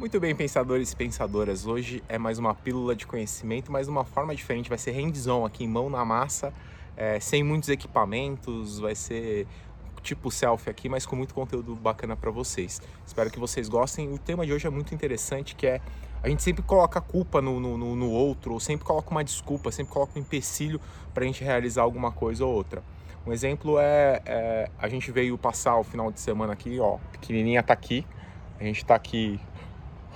Muito bem, pensadores e pensadoras. Hoje é mais uma pílula de conhecimento, mas de uma forma diferente. Vai ser hands-on aqui, mão na massa, é, sem muitos equipamentos. Vai ser tipo selfie aqui, mas com muito conteúdo bacana para vocês. Espero que vocês gostem. O tema de hoje é muito interessante, que é a gente sempre coloca a culpa no, no, no outro, ou sempre coloca uma desculpa, sempre coloca um empecilho para a gente realizar alguma coisa ou outra. Um exemplo é, é, a gente veio passar o final de semana aqui, ó, pequenininha tá aqui, a gente tá aqui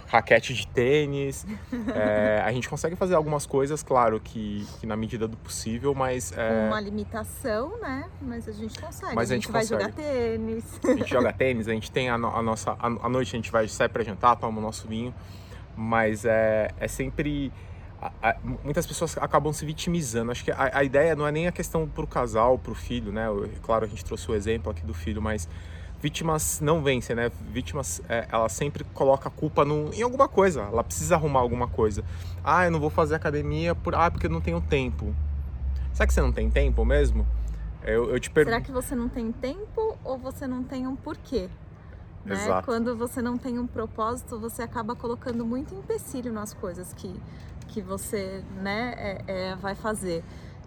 raquete de tênis. É, a gente consegue fazer algumas coisas, claro, que, que na medida do possível, mas. É... Uma limitação, né? Mas a gente consegue. Mas a gente, a gente vai jogar tênis. A gente joga tênis, a gente tem a, a nossa. A, a, noite a gente vai sair pra jantar, toma o nosso vinho. Mas é, é sempre. Muitas pessoas acabam se vitimizando. Acho que a, ideia não é nem a questão pro casal, pro filho, né? Claro, a gente trouxe o exemplo aqui do filho, mas vítimas não vencem, né? Vítimas, é, ela sempre coloca a culpa no, em alguma coisa. Ela precisa arrumar alguma coisa. Ah, eu não vou fazer academia por, ah, porque eu não tenho tempo. Será que você não tem tempo mesmo? Eu, eu te pergunto. Será que você não tem tempo ou você não tem um porquê? Né? Exato. Quando você não tem um propósito, você acaba colocando muito empecilho nas coisas que, que você né, é, é, vai fazer.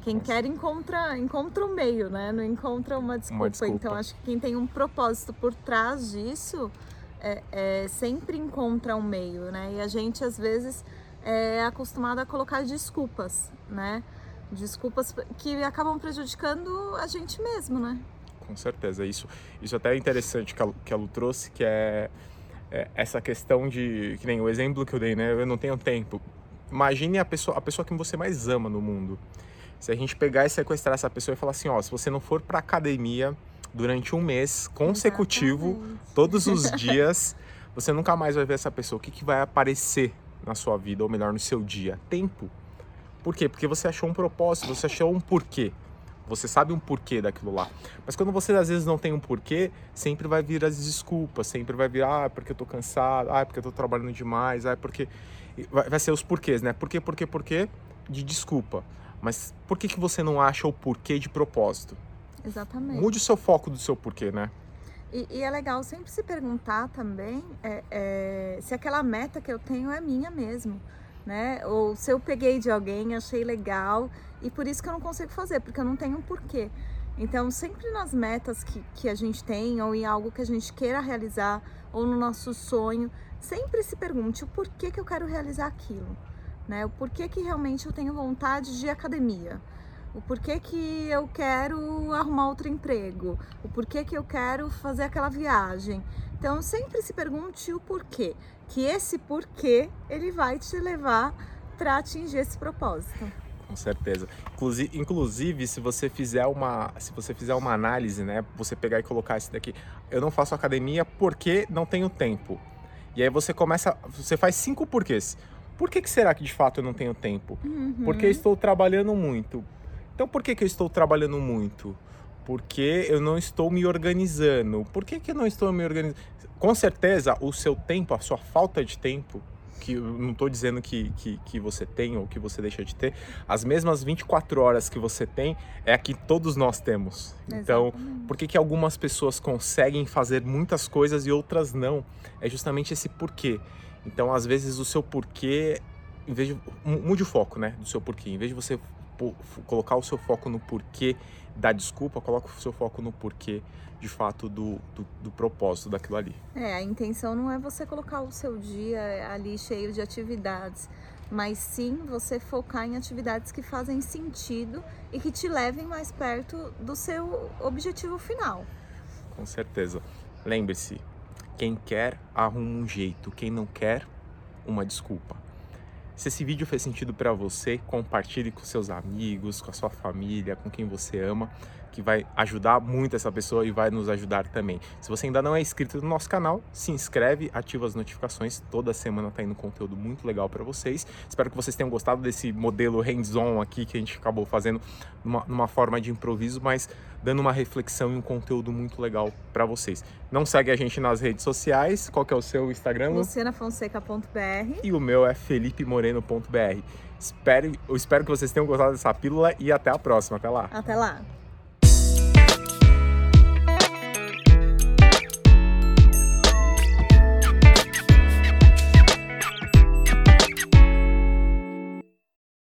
Quem quer encontra, encontra o meio, né? Não encontra uma desculpa. uma desculpa. Então acho que quem tem um propósito por trás disso é, é, sempre encontra um meio, né? E a gente às vezes é acostumado a colocar desculpas, né? Desculpas que acabam prejudicando a gente mesmo, né? Com certeza. Isso, isso até é interessante que a, que a Lu trouxe, que é, é essa questão de. Que nem o exemplo que eu dei, né? Eu não tenho tempo. Imagine a pessoa, a pessoa que você mais ama no mundo. Se a gente pegar e sequestrar essa pessoa e falar assim, ó, se você não for para academia durante um mês consecutivo, Exatamente. todos os dias, você nunca mais vai ver essa pessoa. O que, que vai aparecer na sua vida, ou melhor, no seu dia? Tempo. Por quê? Porque você achou um propósito, você achou um porquê. Você sabe um porquê daquilo lá. Mas quando você às vezes não tem um porquê, sempre vai vir as desculpas, sempre vai vir, ah, porque eu tô cansado, ah, porque eu tô trabalhando demais, ah, porque. Vai ser os porquês, né? Por quê, por quê, por quê? De desculpa. Mas por que, que você não acha o porquê de propósito? Exatamente. Mude o seu foco do seu porquê, né? E, e é legal sempre se perguntar também é, é, se aquela meta que eu tenho é minha mesmo, né? Ou se eu peguei de alguém, achei legal e por isso que eu não consigo fazer, porque eu não tenho um porquê. Então, sempre nas metas que, que a gente tem, ou em algo que a gente queira realizar, ou no nosso sonho, sempre se pergunte o porquê que eu quero realizar aquilo né? O porquê que realmente eu tenho vontade de academia. O porquê que eu quero arrumar outro emprego. O porquê que eu quero fazer aquela viagem. Então sempre se pergunte o porquê. Que esse porquê ele vai te levar para atingir esse propósito. Com certeza. Inclusive, se você fizer uma, se você fizer uma análise, né, você pegar e colocar esse daqui, eu não faço academia porque não tenho tempo. E aí você começa, você faz cinco porquês. Por que, que será que de fato eu não tenho tempo? Uhum. Porque eu estou trabalhando muito. Então por que, que eu estou trabalhando muito? Porque eu não estou me organizando. Por que, que eu não estou me organizando? Com certeza, o seu tempo, a sua falta de tempo, que eu não estou dizendo que, que, que você tem ou que você deixa de ter, as mesmas 24 horas que você tem é a que todos nós temos. Então, Exatamente. por que, que algumas pessoas conseguem fazer muitas coisas e outras não? É justamente esse porquê. Então, às vezes, o seu porquê, em vez de. Mude o foco, né? Do seu porquê. Em vez de você colocar o seu foco no porquê da desculpa, coloca o seu foco no porquê, de fato, do, do, do, propósito daquilo ali. É, a intenção não é você colocar o seu dia ali cheio de atividades, mas sim você focar em atividades que fazem sentido e que te levem mais perto do seu objetivo final. Com certeza. Lembre-se, quem quer, arruma um jeito. Quem não quer, uma desculpa. Se esse vídeo fez sentido para você, compartilhe com seus amigos, com a sua família, com quem você ama, que vai ajudar muito essa pessoa e vai nos ajudar também. Se você ainda não é inscrito no nosso canal, se inscreve, ativa as notificações. Toda semana tá indo conteúdo muito legal para vocês. Espero que vocês tenham gostado desse modelo hands-on aqui que a gente acabou fazendo numa, numa forma de improviso, mas dando uma reflexão e um conteúdo muito legal para vocês. Não segue a gente nas redes sociais. Qual que é o seu Instagram? lucianafonseca.br E o meu é felipemoreno.br. Espero, eu espero que vocês tenham gostado dessa pílula e até a próxima. Até lá. Até lá!